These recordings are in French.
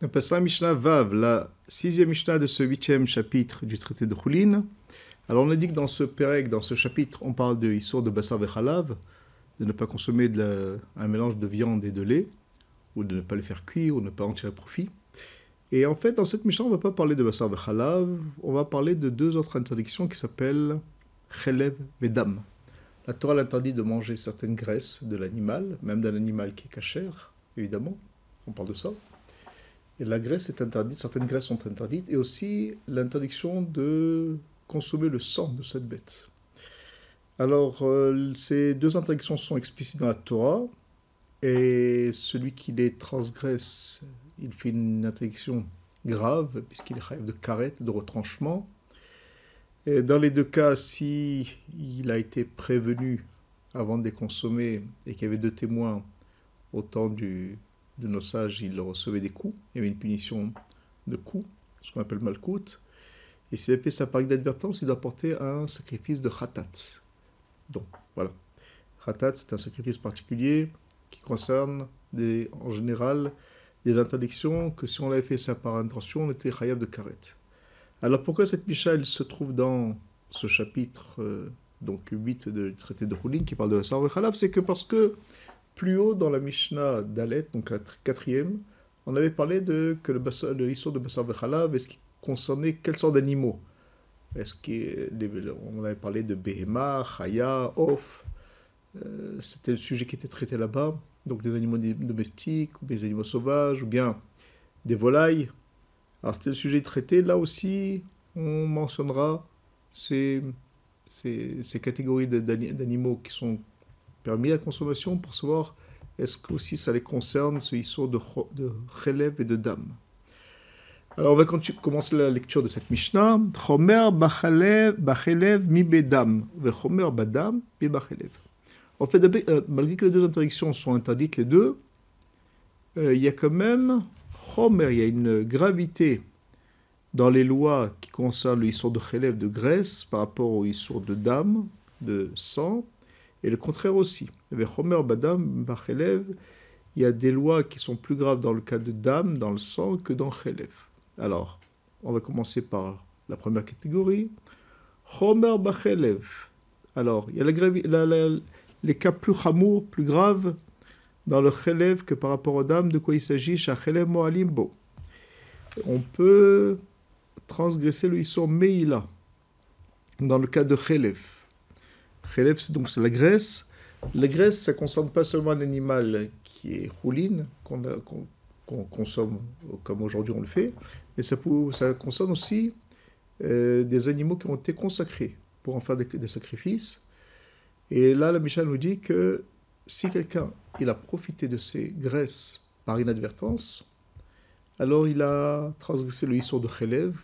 On passe à Mishnah Vav, la sixième Mishnah de ce huitième chapitre du traité de Choulin. Alors on a dit que dans ce Pérec, dans ce chapitre, on parle de Issour de Bassar Vechalav, de ne pas consommer un mélange de viande et de lait, ou de ne pas le faire cuire, ou de ne pas en tirer profit. Et en fait, dans cette Mishnah, on ne va pas parler de Bassar Vechalav, on va parler de deux autres interdictions qui s'appellent Chelev Vedam. La Torah l'interdit de manger certaines graisses de l'animal, même d'un animal qui est cachère, évidemment, on parle de ça. Et la graisse est interdite, certaines graisses sont interdites, et aussi l'interdiction de consommer le sang de cette bête. Alors, euh, ces deux interdictions sont explicites dans la Torah, et celui qui les transgresse, il fait une interdiction grave, puisqu'il rêve de carette, de retranchement. Et dans les deux cas, si il a été prévenu avant de les consommer et qu'il y avait deux témoins au temps du, de nos sages, il recevait des coups. Il y avait une punition de coups, ce qu'on appelle malkout. Et s'il a fait ça par d'advertance, il doit porter un sacrifice de khatat. Donc, voilà. Khatat, c'est un sacrifice particulier qui concerne, en général, des interdictions que si on avait fait ça par intention, on était khayab de karet. Alors pourquoi cette Misha, elle se trouve dans ce chapitre euh, donc 8 du traité de Houlin qui parle de la Khalaf? C'est que parce que plus haut dans la Mishnah d'Alet, donc la quatrième, on avait parlé de que le, de Bassar Vechalav, est-ce qu'il concernait quelle sorte d'animaux Est-ce qu'on avait parlé de Behema, Chaya, Off euh, C'était le sujet qui était traité là-bas. Donc des animaux domestiques, des animaux sauvages, ou bien des volailles. Alors c'était le sujet traité. Là aussi, on mentionnera ces catégories d'animaux qui sont permis à consommation pour savoir est-ce que aussi ça les concerne, ce sont de, de relève et de dame. Alors on va commencer la lecture de cette Mishnah. Chomer bachelev mi bedam, chomer badam mi bachelev. En fait, euh, malgré que les deux interdictions sont interdites, les deux, euh, il y a quand même chomer, il y a une gravité dans les lois qui concernent le de relève de graisse par rapport au issour de dame, de sang, et le contraire aussi. Avec Homer Badam Bachelev, il y a des lois qui sont plus graves dans le cas de dame, dans le sang, que dans Chelev. Alors, on va commencer par la première catégorie. Homer Bachelev. Alors, il y a les cas plus chamours, plus graves dans le Chelev que par rapport aux dames. De quoi il s'agit? Chelev Moalimbo. On peut transgresser le Isson Meila dans le cas de Chelev c'est donc la graisse. La graisse, ça ne concerne pas seulement l'animal qui est rouline, qu'on consomme comme aujourd'hui on le fait, mais ça, ça concerne aussi euh, des animaux qui ont été consacrés pour en faire des, sacrifices. Et là, la Michel nous dit que si quelqu'un a profité de ces graisses par inadvertance, alors il a transgressé le histoire de Khelev,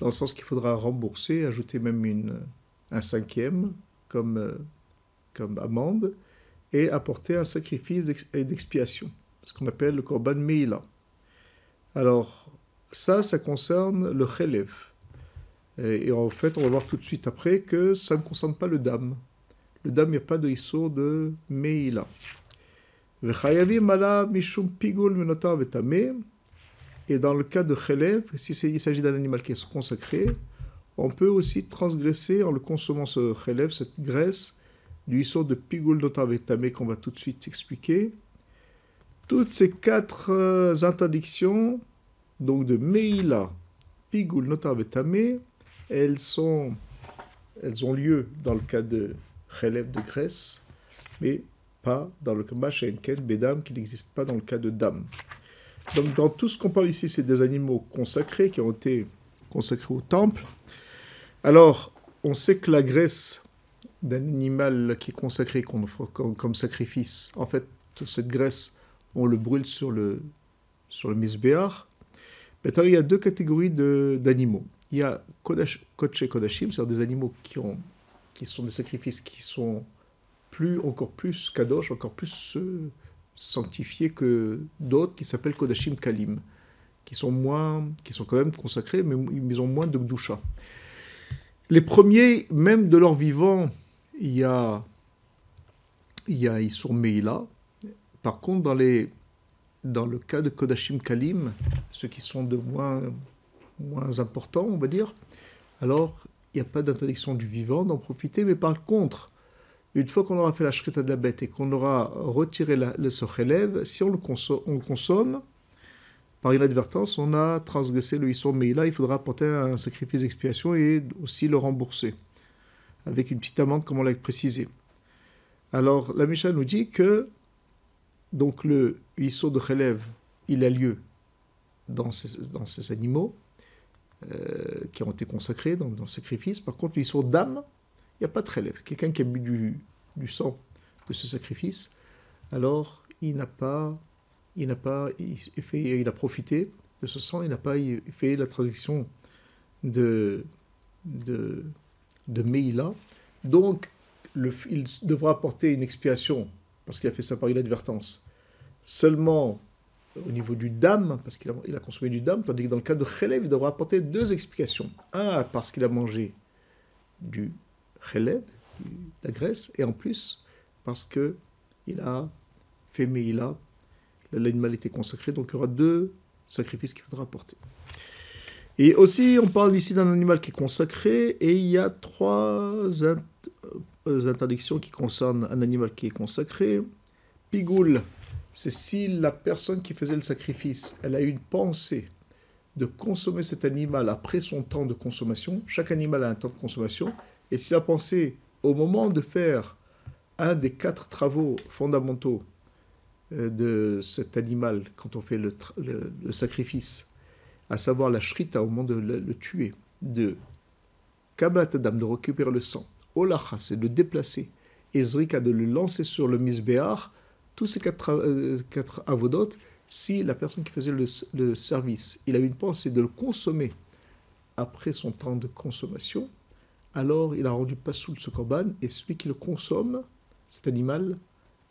dans le sens qu'il faudra rembourser, ajouter même une, un cinquième comme, euh, comme amende et apporter un sacrifice d'expiation, ce qu'on appelle le korban meila. Alors, ça, ça concerne le chelev. Et, en fait, on va voir tout de suite après que ça ne concerne pas le dam. Le dam, il n'y a pas de issur de meila. Et dans le cas de chelev, si s'agit d'un animal qui est consacré, on peut aussi transgresser en le consommant ce relève, cette graisse, du sort de pigul notavetame qu'on va tout de suite expliquer. Toutes ces quatre euh, interdictions, donc de Meila, pigul notavetame, elles, sont, elles ont lieu dans le cas de relève de graisse, mais pas dans le cas de bedam, qui n'existe pas dans le cas de dame. Donc dans tout ce qu'on parle ici, c'est des animaux consacrés qui ont été consacrés au temple. Alors, on sait que la graisse d'un animal qui est consacré comme, sacrifice, en fait, cette graisse, on le brûle sur le, sur le misbéar. Il y a deux catégories d'animaux. Il y a kodash, kodashim, c'est-à-dire des animaux qui, ont, qui sont des sacrifices qui sont plus, encore plus kadosh, encore plus sanctifiés que d'autres qui s'appellent kodashim kalim, qui sont moins, qui sont quand même consacrés, mais ils ont moins de gdusha. Les premiers, même de leur vivant, il y a, il y a Issour Meila. Par contre, dans les, dans le cas de Kodashim Kalim, ceux qui sont de moins, moins importants, on va dire, alors il n'y a pas d'interdiction du vivant d'en profiter, mais par contre, une fois qu'on aura fait la shrita de la bête et qu'on aura retiré le sochelev, si on le consomme, par inadvertance, on a transgressé le Issour là, il faudra apporter un sacrifice d'expiation et aussi le rembourser, avec une petite amende comme on l'a précisé. Alors, la Misha nous dit que donc le Issour de Chelev, il a lieu dans ces, dans animaux euh, qui ont été consacrés dans, le sacrifice. Par contre, l'Issour d'âme, il n'y a pas de Chelev. Quelqu'un qui a bu du sang de ce sacrifice, alors il n'a pas il n'a pas il, a profité de ce sang, il n'a pas fait la traduction de, de, Meïla. Donc, il devra apporter une expiation, parce qu'il a fait ça par inadvertance, seulement au niveau du dam, parce qu'il a, il a, consommé du dam, tandis que dans le cas de Khelev, il devra apporter deux explications. Un, parce qu'il a mangé du Khelev, de la graisse, et en plus, parce qu'il a fait Meïla l'animal était consacré, donc il y aura deux sacrifices qu'il faudra apporter. Et aussi, on parle ici d'un animal qui est consacré, et il y a trois euh, interdictions qui concernent un animal qui est consacré. Pigoule, c'est si la personne qui faisait le sacrifice, elle a eu une pensée de consommer cet animal après son temps de consommation. Chaque animal a un temps de consommation. Et s'il a pensé, au moment de faire un des quatre travaux fondamentaux de cet animal quand on fait le, sacrifice, à savoir la shrita au moment de le, tuer, de kabbalat de récupérer le sang, olacha, c'est de déplacer, et zrika, de le lancer sur le misbéar, tous ces quatre, euh, avodotes, si la personne qui faisait le, service, il a une pensée de le consommer après son temps de consommation, alors il a rendu pas sous ce korban, et celui qui le consomme, cet animal,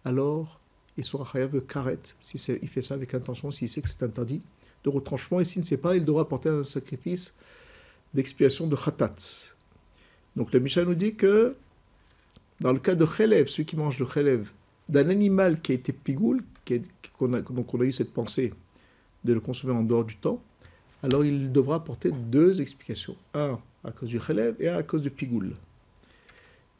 alors il sera chayav karet, si il fait ça avec intention, s'il sait que c'est interdit, de retranchement, et s'il ne sait pas, il devra apporter un sacrifice d'expiation de khatat. Donc le Mishnah nous dit que dans le cas de chelev, celui qui mange de chelev, d'un animal qui a été pigoul, qui a, donc on a eu cette pensée de le consommer en dehors du temps, alors il devra apporter deux explications. Un à cause du chelev et un à cause du pigoul.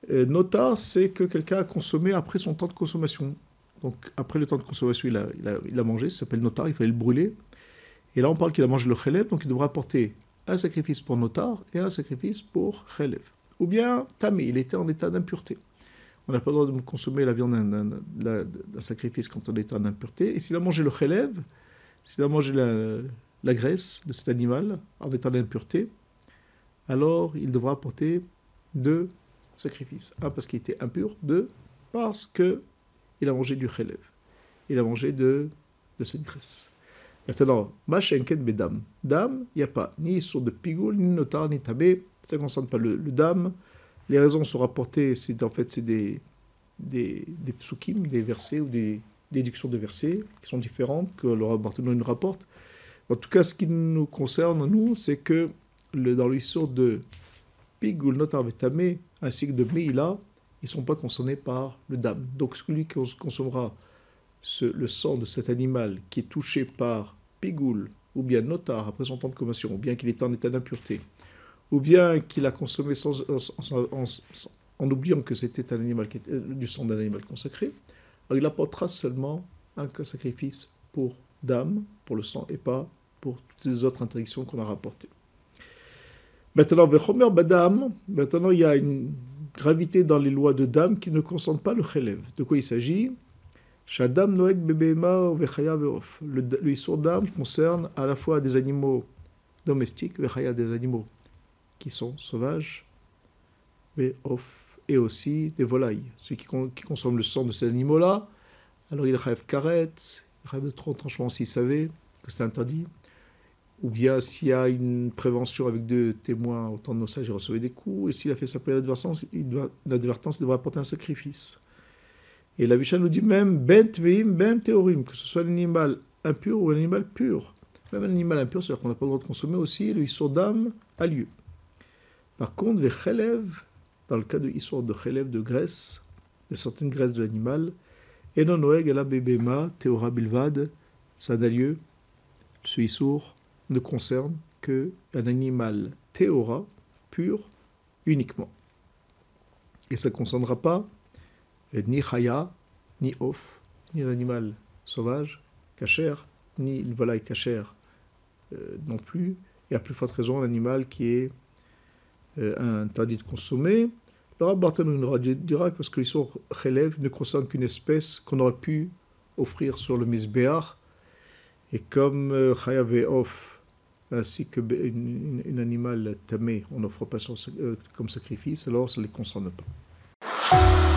Euh, notar, c'est que quelqu'un a consommé après son temps de consommation. Donc après le temps de consommation, il a, il a, mangé, ça s'appelle notar, il fallait le brûler. Et là, on parle qu'il a mangé le chélève, donc il devra apporter un sacrifice pour notar et un sacrifice pour chélève. Ou bien tamé, il était en état d'impureté. On n'a pas le droit de consommer la viande d'un sacrifice quand on est en impureté. Et s'il a mangé le chélève, s'il a mangé la, la, graisse de cet animal en état d'impureté, alors il devra apporter deux sacrifices. Un parce qu'il était impur, deux parce que il a mangé du chelev. Il a mangé de, de cette graisse. Maintenant, machenken bedam. Dame, il n'y a pas ni sur de pigoul, ni notar, ni tabé. Ça ne concerne pas le, dame. Les raisons sont rapportées, c'est en fait c'est des, des, des psukim, des versets ou des déductions de versets qui sont différentes, que le Barthénon nous rapporte. En tout cas, ce qui nous concerne, nous, c'est que le, dans l'histoire de Pigoul, Notar, Tamé, ainsi que de Meïla, ils ne sont pas concernés par le dam. Donc celui qui consommera le sang de cet animal qui est touché par pigoule, ou bien notar après son temps de consommation, ou bien qu'il est en état d'impureté, ou bien qu'il a consommé sans, en oubliant que c'était un animal euh, du sang d'un animal consacré, alors il apportera seulement un sacrifice pour dame, pour le sang, et pas pour toutes les autres interdictions qu'on a rapportées. Maintenant, maintenant il y a une gravité dans les lois de Dame qui ne concernent pas le Khelev. De quoi il s'agit? Shadam Noek Bebema Le l'histoire d'âme concerne à la fois des animaux domestiques, Vechaya des animaux qui sont sauvages, et aussi des volailles. Ceux qui, consomment le sang de ces animaux-là, alors il rêve karet, il rêve de tranchement s'il savait que c'est interdit ou bien s'il y a une prévention avec deux témoins au temps de nos sages, il recevait des coups, et s'il a fait sa première advertence, il doit, l'advertence devra apporter un sacrifice. Et la Mishnah nous dit même ben tveim, ben théorim, que ce soit un animal impur ou un animal pur. Même un animal impur, c'est-à-dire qu'on n'a pas le droit de consommer aussi, le histoire d'âme a lieu. Par contre, les dans le cas de histoire de chélèves de graisse, de certaines graisses de l'animal, et non noeg la bebema, théora bilvad, ça n'a lieu, ce issour ne concerne qu'un animal théora, pur, uniquement. Et ça ne concernera pas ni chaya, ni off, ni l'animal sauvage, cachère, ni une volaille cachère euh, non plus, et à plus forte raison l'animal qui est euh, interdit de consommer. Le Rav Barthélémy dira parce que l'histoire relève ne concerne qu'une espèce qu'on aurait pu offrir sur le misbéar, et comme euh, chayav et off, ainsi que un animal tamé, on n'offre pas comme sacrifice, alors ça ne les concerne pas.